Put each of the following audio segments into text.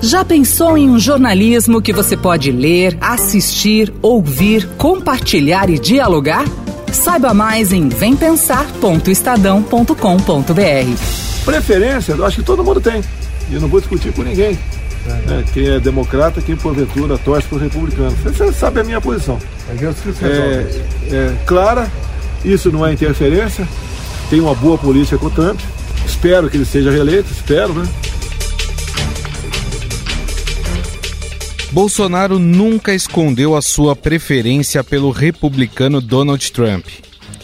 Já pensou em um jornalismo que você pode ler, assistir, ouvir, compartilhar e dialogar? Saiba mais em vempensar.estadão.com.br. Preferência, eu acho que todo mundo tem. E eu não vou discutir com ninguém. É, quem é democrata, quem porventura torce para o republicano. Você sabe a minha posição. É, é clara, isso não é interferência. Tem uma boa política com o Trump. Espero que ele seja reeleito, espero, né? Bolsonaro nunca escondeu a sua preferência pelo republicano Donald Trump.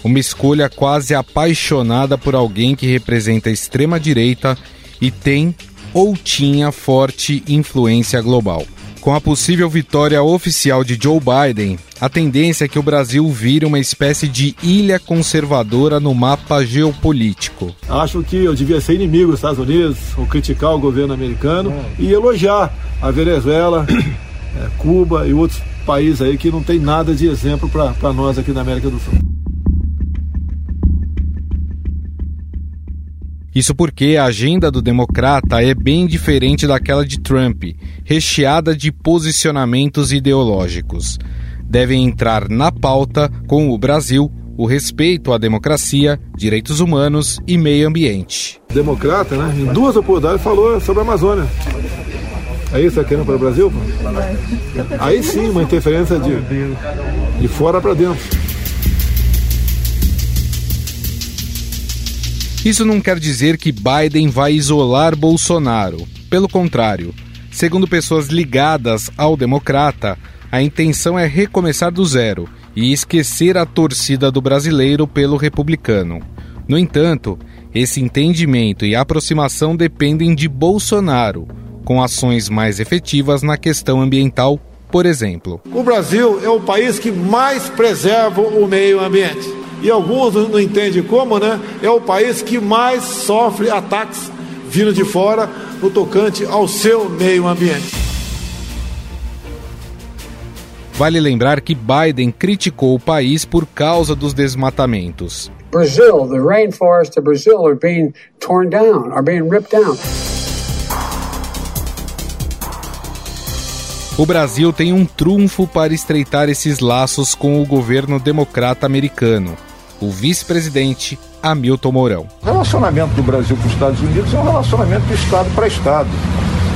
Uma escolha quase apaixonada por alguém que representa a extrema-direita e tem ou tinha forte influência global. Com a possível vitória oficial de Joe Biden, a tendência é que o Brasil vire uma espécie de ilha conservadora no mapa geopolítico. Acho que eu devia ser inimigo dos Estados Unidos, ou criticar o governo americano e elogiar a Venezuela, é, Cuba e outros países aí que não tem nada de exemplo para nós aqui na América do Sul. Isso porque a agenda do democrata é bem diferente daquela de Trump, recheada de posicionamentos ideológicos. Devem entrar na pauta com o Brasil o respeito à democracia, direitos humanos e meio ambiente. Democrata, né? Em duas oportunidades falou sobre a Amazônia. É isso que querendo para o Brasil? Aí sim, uma interferência de, de fora para dentro. Isso não quer dizer que Biden vai isolar Bolsonaro. Pelo contrário, segundo pessoas ligadas ao democrata, a intenção é recomeçar do zero e esquecer a torcida do brasileiro pelo republicano. No entanto, esse entendimento e aproximação dependem de Bolsonaro, com ações mais efetivas na questão ambiental, por exemplo. O Brasil é o país que mais preserva o meio ambiente e alguns não entendem como, né? É o país que mais sofre ataques vindo de fora no tocante ao seu meio ambiente. Vale lembrar que Biden criticou o país por causa dos desmatamentos. Brazil, the rainforests of Brazil are being torn down, are being ripped down. O Brasil tem um trunfo para estreitar esses laços com o governo democrata americano o vice-presidente Hamilton Mourão. O relacionamento do Brasil com os Estados Unidos é um relacionamento de Estado para Estado,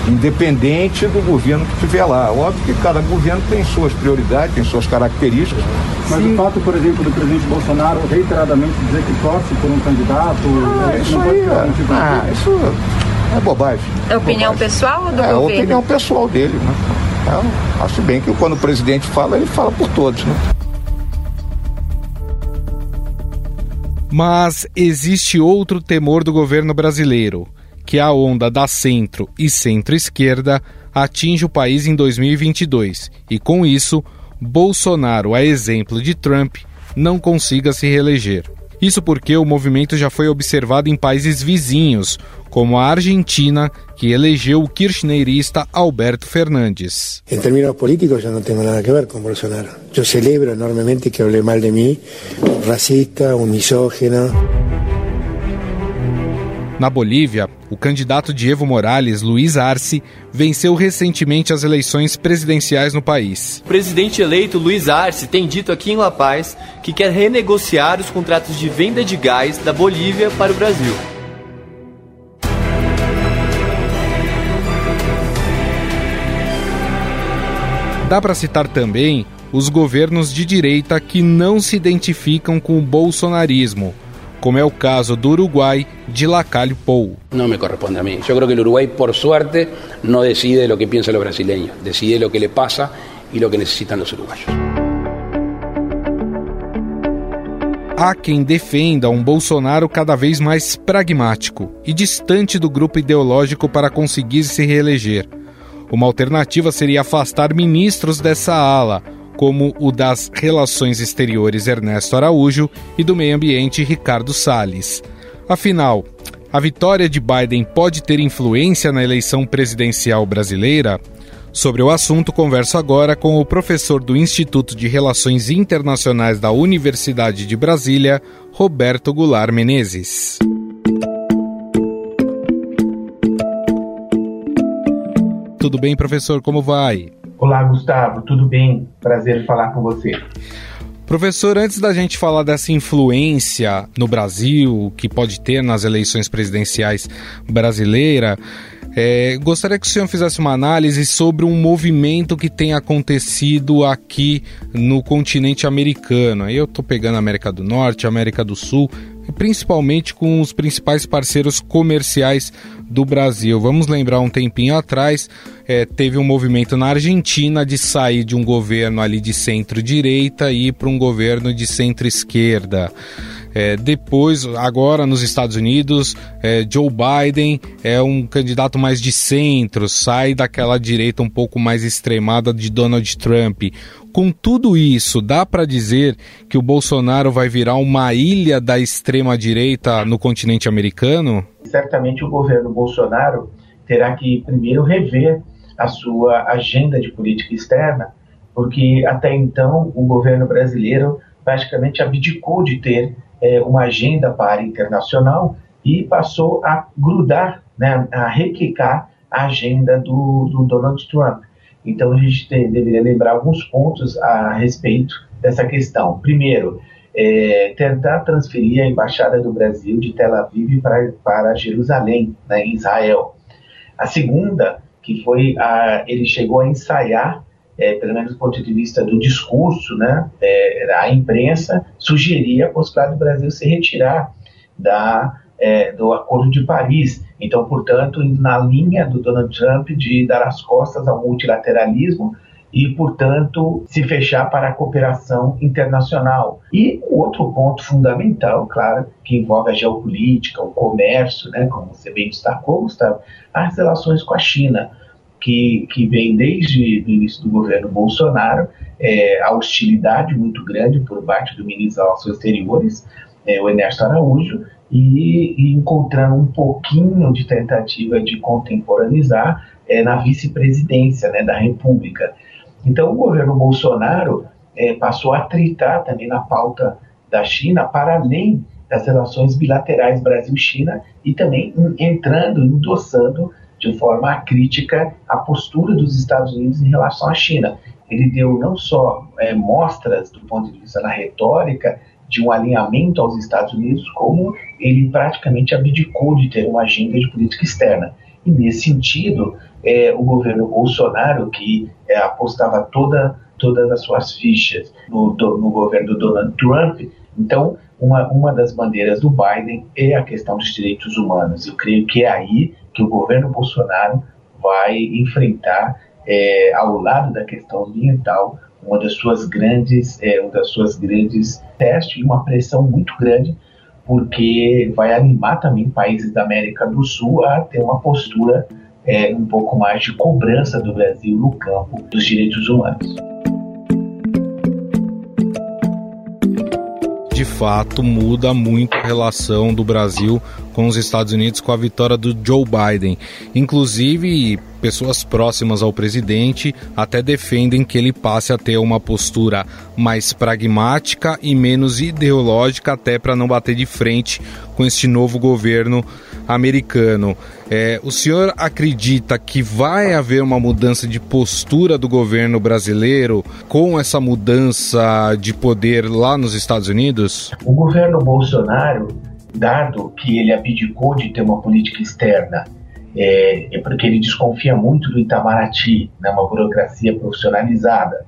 independente do governo que estiver lá. Óbvio que cada governo tem suas prioridades, tem suas características. Mas Sim. o fato, por exemplo, do presidente Bolsonaro reiteradamente dizer que torce por um candidato. Ah, isso aí é, tipo ah, isso é bobagem. É opinião bobagem. pessoal ou do é, governo? É opinião pessoal dele, né? Eu acho bem que quando o presidente fala, ele fala por todos, né? Mas existe outro temor do governo brasileiro, que a onda da centro e centro-esquerda atinge o país em 2022 e, com isso, Bolsonaro, a exemplo de Trump, não consiga se reeleger. Isso porque o movimento já foi observado em países vizinhos, como a Argentina, que elegeu o kirchnerista Alberto Fernandes. Em termos políticos, eu não tenho nada a ver com Bolsonaro. Eu celebro enormemente que hable mal de mim, um racista, um misógino. Na Bolívia, o candidato de Evo Morales, Luiz Arce, venceu recentemente as eleições presidenciais no país. O presidente eleito Luiz Arce tem dito aqui em La Paz que quer renegociar os contratos de venda de gás da Bolívia para o Brasil. Dá para citar também os governos de direita que não se identificam com o bolsonarismo como é o caso do Uruguai de Lacalle Pou. Não me corresponde a mim. Eu creo que o Uruguai, por sorte, não decide o que pensam os brasileiros, decide o que lhe passa e o que necessitam os uruguaios. Há quem defenda um Bolsonaro cada vez mais pragmático e distante do grupo ideológico para conseguir se reeleger. Uma alternativa seria afastar ministros dessa ala, como o das Relações Exteriores Ernesto Araújo e do Meio Ambiente Ricardo Salles. Afinal, a vitória de Biden pode ter influência na eleição presidencial brasileira? Sobre o assunto, converso agora com o professor do Instituto de Relações Internacionais da Universidade de Brasília, Roberto Goulart Menezes. Tudo bem, professor? Como vai? Olá, Gustavo. Tudo bem? Prazer falar com você. Professor, antes da gente falar dessa influência no Brasil que pode ter nas eleições presidenciais brasileira, é, gostaria que o senhor fizesse uma análise sobre um movimento que tem acontecido aqui no continente americano. Aí eu estou pegando a América do Norte, América do Sul, principalmente com os principais parceiros comerciais do Brasil. Vamos lembrar um tempinho atrás, é, teve um movimento na Argentina de sair de um governo ali de centro-direita e ir para um governo de centro-esquerda. É, depois, agora nos Estados Unidos, é, Joe Biden é um candidato mais de centro, sai daquela direita um pouco mais extremada de Donald Trump. Com tudo isso, dá para dizer que o Bolsonaro vai virar uma ilha da extrema-direita no continente americano? Certamente o governo Bolsonaro terá que primeiro rever a sua agenda de política externa, porque até então o governo brasileiro praticamente abdicou de ter é, uma agenda para internacional e passou a grudar, né, a requicar a agenda do, do Donald Trump. Então a gente tem, deveria lembrar alguns pontos a respeito dessa questão. Primeiro, é, tentar transferir a embaixada do Brasil de Tel Aviv para, para Jerusalém, né, em Israel. A segunda, que foi a, ele chegou a ensaiar é, pelo menos do ponto de vista do discurso, né, é, a imprensa sugeria a possibilidade do Brasil se retirar da, é, do Acordo de Paris. Então, portanto, na linha do Donald Trump de dar as costas ao multilateralismo e, portanto, se fechar para a cooperação internacional. E outro ponto fundamental, claro, que envolve a geopolítica, o comércio, né, como você bem destacou, Gustavo, as relações com a China que, que vem desde o início do governo Bolsonaro, é, a hostilidade muito grande por parte do ministro das Relações Exteriores, é, o Ernesto Araújo, e, e, um pouquinho de tentativa de contemporaneizar é, na vice-presidência né, da República. Então, o governo Bolsonaro é, passou a tritar também na pauta da China, para além das relações bilaterais Brasil-China, e também entrando, endossando de forma crítica a postura dos Estados Unidos em relação à China. Ele deu não só é, mostras do ponto de vista da retórica de um alinhamento aos Estados Unidos, como ele praticamente abdicou de ter uma agenda de política externa. E nesse sentido, é, o governo Bolsonaro, que é, apostava toda, todas as suas fichas no, do, no governo do Donald Trump, então uma, uma das bandeiras do Biden é a questão dos direitos humanos. Eu creio que é aí que o governo Bolsonaro vai enfrentar, é, ao lado da questão ambiental, uma das suas grandes, é, uma das suas grandes testes e uma pressão muito grande, porque vai animar também países da América do Sul a ter uma postura é, um pouco mais de cobrança do Brasil no campo dos direitos humanos. De fato muda muito a relação do Brasil com os Estados Unidos com a vitória do Joe Biden. Inclusive, pessoas próximas ao presidente até defendem que ele passe a ter uma postura mais pragmática e menos ideológica, até para não bater de frente com este novo governo americano. É, o senhor acredita que vai haver uma mudança de postura do governo brasileiro com essa mudança de poder lá nos Estados Unidos? O governo Bolsonaro, dado que ele abdicou de ter uma política externa, é, é porque ele desconfia muito do Itamaraty, né, uma burocracia profissionalizada.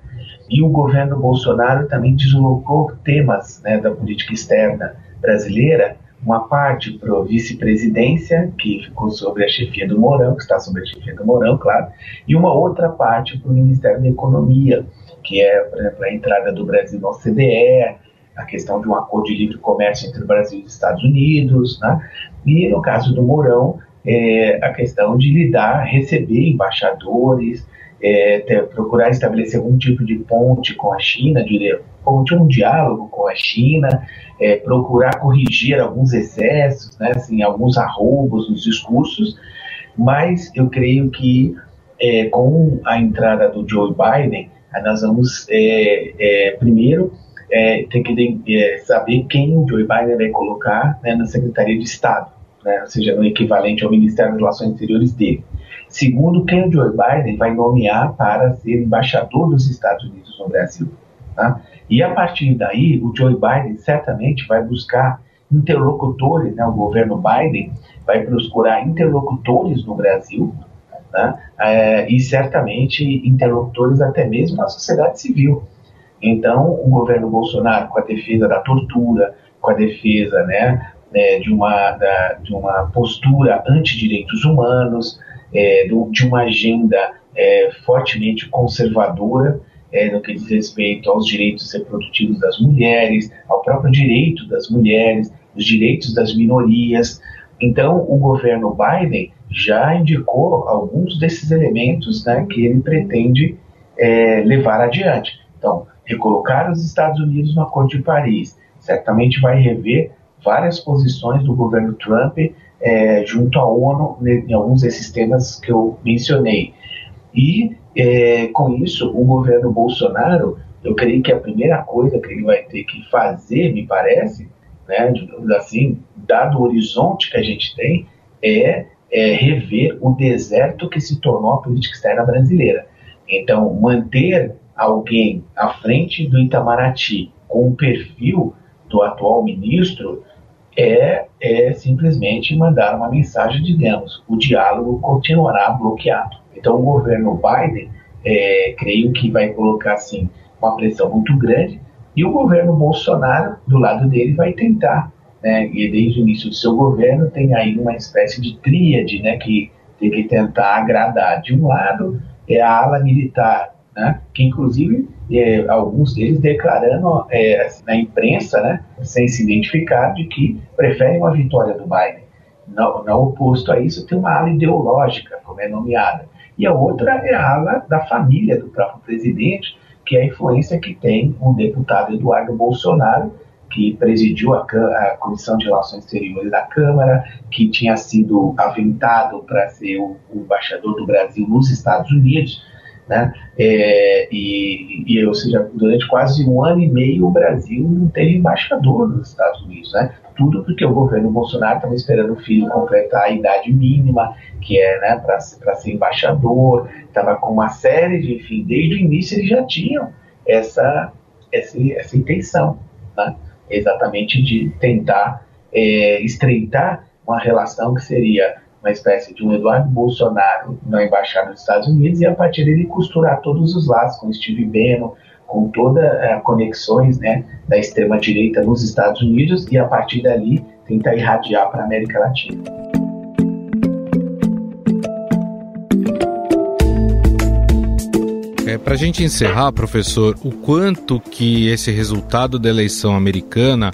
E o governo Bolsonaro também deslocou temas né, da política externa brasileira uma parte para a vice-presidência, que ficou sobre a chefia do Mourão, que está sobre a chefia do Mourão, claro, e uma outra parte para o Ministério da Economia, que é, por exemplo, a entrada do Brasil na OCDE, a questão de um acordo de livre comércio entre o Brasil e os Estados Unidos, né? e no caso do Mourão, é, a questão de lidar, receber embaixadores, é, ter, procurar estabelecer algum tipo de ponte com a China, de, ponte um diálogo com a China, é, procurar corrigir alguns excessos, né, assim, alguns arroubos nos discursos, mas eu creio que é, com a entrada do Joe Biden, nós vamos é, é, primeiro é, ter que saber quem o Joe Biden vai colocar né, na Secretaria de Estado, né, ou seja, no equivalente ao Ministério das Relações Exteriores dele. Segundo, quem o Joe Biden vai nomear para ser embaixador dos Estados Unidos no Brasil. Tá? E a partir daí, o Joe Biden certamente vai buscar interlocutores, né? o governo Biden vai procurar interlocutores no Brasil né? É, e certamente interlocutores até mesmo na sociedade civil. Então, o governo Bolsonaro, com a defesa da tortura, com a defesa né, né de, uma, da, de uma postura anti-direitos humanos, é, de uma agenda é, fortemente conservadora, é, no que diz respeito aos direitos reprodutivos das mulheres, ao próprio direito das mulheres, os direitos das minorias. Então, o governo Biden já indicou alguns desses elementos né, que ele pretende é, levar adiante. Então, recolocar os Estados Unidos no Acordo de Paris certamente vai rever várias posições do governo Trump é, junto à ONU em alguns desses temas que eu mencionei. E é, com isso, o governo Bolsonaro, eu creio que a primeira coisa que ele vai ter que fazer, me parece, né, assim, dado o horizonte que a gente tem, é, é rever o deserto que se tornou a política externa brasileira. Então, manter alguém à frente do Itamaraty com o perfil do atual ministro é, é simplesmente mandar uma mensagem de demos. O diálogo continuará bloqueado. Então, o governo Biden, é, creio que vai colocar assim uma pressão muito grande e o governo Bolsonaro, do lado dele, vai tentar, né, e desde o início do seu governo tem aí uma espécie de tríade, né, que tem que tentar agradar. De um lado é a ala militar, né, que inclusive é, alguns deles declarando é, na imprensa, né, sem se identificar, de que preferem uma vitória do Biden. Não oposto a isso, tem uma ala ideológica, como é nomeada. E a outra é a ala da família do próprio presidente, que é a influência que tem um deputado Eduardo Bolsonaro, que presidiu a, a, Comissão de Relações Exteriores da Câmara, que tinha sido aventado para ser o, o, embaixador do Brasil nos Estados Unidos, né? É, e, e, ou seja, durante quase um ano e meio o Brasil não teve embaixador nos Estados Unidos, né? Tudo porque o governo Bolsonaro estava esperando o filho completar a idade mínima, que é né, para ser embaixador, estava com uma série de, enfim, desde o início eles já tinham essa, essa, essa intenção, né? exatamente de tentar é, estreitar uma relação que seria uma espécie de um Eduardo Bolsonaro na embaixada dos Estados Unidos e a partir dele costurar todos os laços com Steve Bannon, com todas as uh, conexões né, da extrema direita nos Estados Unidos e a partir dali tentar irradiar para a América Latina. É, para a gente encerrar, professor, o quanto que esse resultado da eleição americana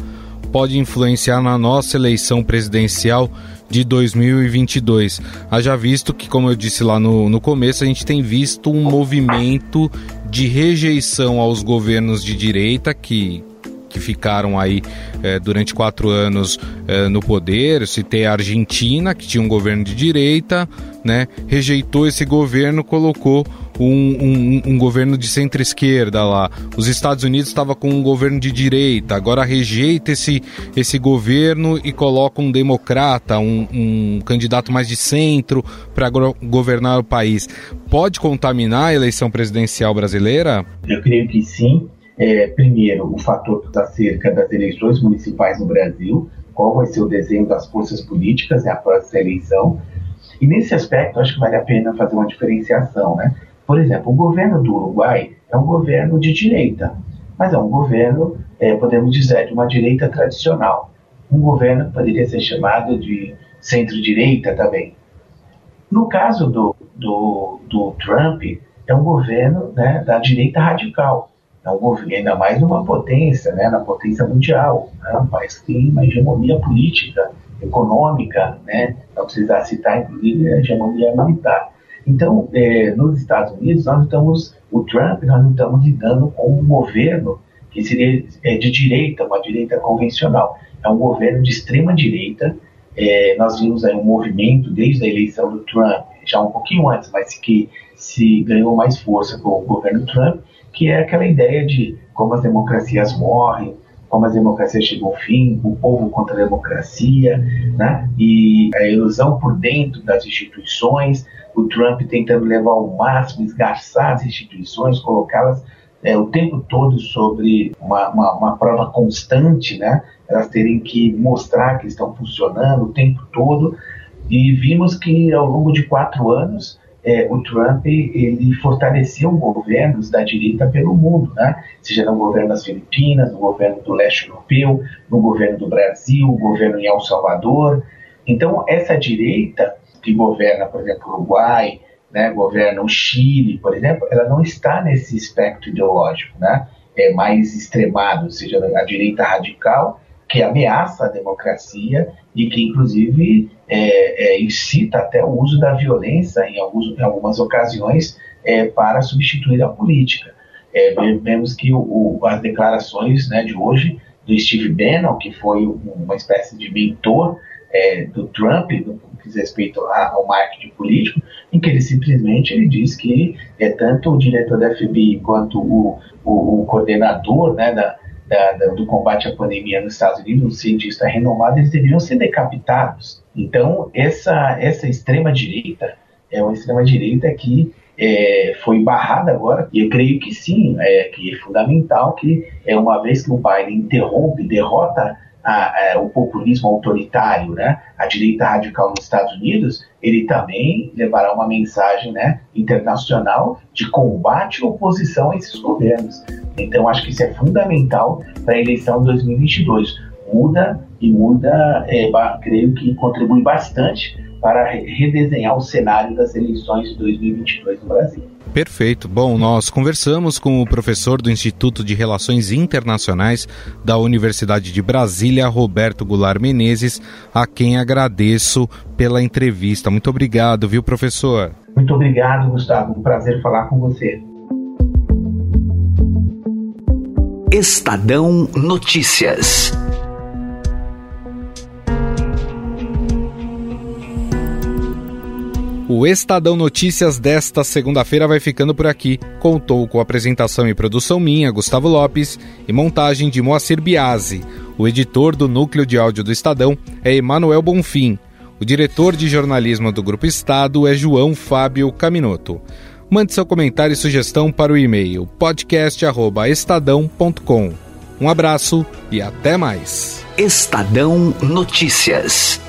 pode influenciar na nossa eleição presidencial de 2022. Haja visto que, como eu disse lá no, no começo, a gente tem visto um movimento de rejeição aos governos de direita que que ficaram aí é, durante quatro anos é, no poder. Citei a Argentina, que tinha um governo de direita, né? Rejeitou esse governo, colocou um, um, um governo de centro-esquerda lá. Os Estados Unidos estava com um governo de direita, agora rejeita esse, esse governo e coloca um democrata, um, um candidato mais de centro para governar o país. Pode contaminar a eleição presidencial brasileira? Eu creio que sim. É, primeiro, o fator acerca das eleições municipais no Brasil, qual vai ser o desenho das forças políticas né, após essa eleição. E nesse aspecto, acho que vale a pena fazer uma diferenciação. Né? Por exemplo, o governo do Uruguai é um governo de direita, mas é um governo, é, podemos dizer, de uma direita tradicional. Um governo poderia ser chamado de centro-direita também. No caso do, do, do Trump, é um governo né, da direita radical é um governo, ainda mais numa potência, né, na potência mundial, né, um país que tem uma hegemonia política, econômica, né, não precisa citar, inclusive, a hegemonia militar. Então, é, nos Estados Unidos, nós estamos, o Trump, nós não estamos lidando com um governo que seria é, de direita, uma direita convencional. É um governo de extrema direita. É, nós vimos aí um movimento desde a eleição do Trump, já um pouquinho antes, mas que se ganhou mais força com o governo Trump, que é aquela ideia de como as democracias morrem, como as democracias chegam ao fim, o povo contra a democracia, né? e a ilusão por dentro das instituições, o Trump tentando levar ao máximo, esgarçar as instituições, colocá-las é, o tempo todo sobre uma, uma, uma, prova constante, né? elas terem que mostrar que estão funcionando o tempo todo, e vimos que ao longo de quatro anos é, o Trump ele fortaleceu governos da direita pelo mundo, né? seja no governo das Filipinas, no governo do leste europeu, no governo do Brasil, no governo em El Salvador. Então, essa direita que governa, por exemplo, o Uruguai, né, governa o Chile, por exemplo, ela não está nesse espectro ideológico, né? é mais extremado, seja, a direita radical, que ameaça a democracia e que, inclusive, é, é, incita até o uso da violência em, alguns, em algumas ocasiões é, para substituir a política. É, vemos que o, o, as declarações né, de hoje do Steve Bannon, que foi uma espécie de mentor é, do Trump no que diz respeito ao marketing político, em que ele simplesmente ele diz que é tanto o diretor da FBI quanto o, o, o coordenador né, da, da, da, do combate à pandemia nos Estados Unidos, um cientista renomado, eles deveriam ser decapitados. Então, essa, essa extrema-direita é uma extrema-direita que é, foi barrada agora, e eu creio que sim, é, que é fundamental que, é, uma vez que o Biden interrompe, derrota a, a, o populismo autoritário, né, a direita radical nos Estados Unidos, ele também levará uma mensagem né, internacional de combate e oposição a esses governos. Então, acho que isso é fundamental para a eleição de 2022. Muda e muda, é, creio que contribui bastante para redesenhar o cenário das eleições de 2022 no Brasil. Perfeito. Bom, nós conversamos com o professor do Instituto de Relações Internacionais da Universidade de Brasília, Roberto Goulart Menezes, a quem agradeço pela entrevista. Muito obrigado, viu, professor? Muito obrigado, Gustavo. Um prazer falar com você. Estadão Notícias. O Estadão Notícias desta segunda-feira vai ficando por aqui. Contou com apresentação e produção minha, Gustavo Lopes, e montagem de Moacir Biasi. O editor do núcleo de áudio do Estadão é Emanuel Bonfim. O diretor de jornalismo do Grupo Estado é João Fábio Caminoto. Mande seu comentário e sugestão para o e-mail podcast@estadão.com. Um abraço e até mais. Estadão Notícias.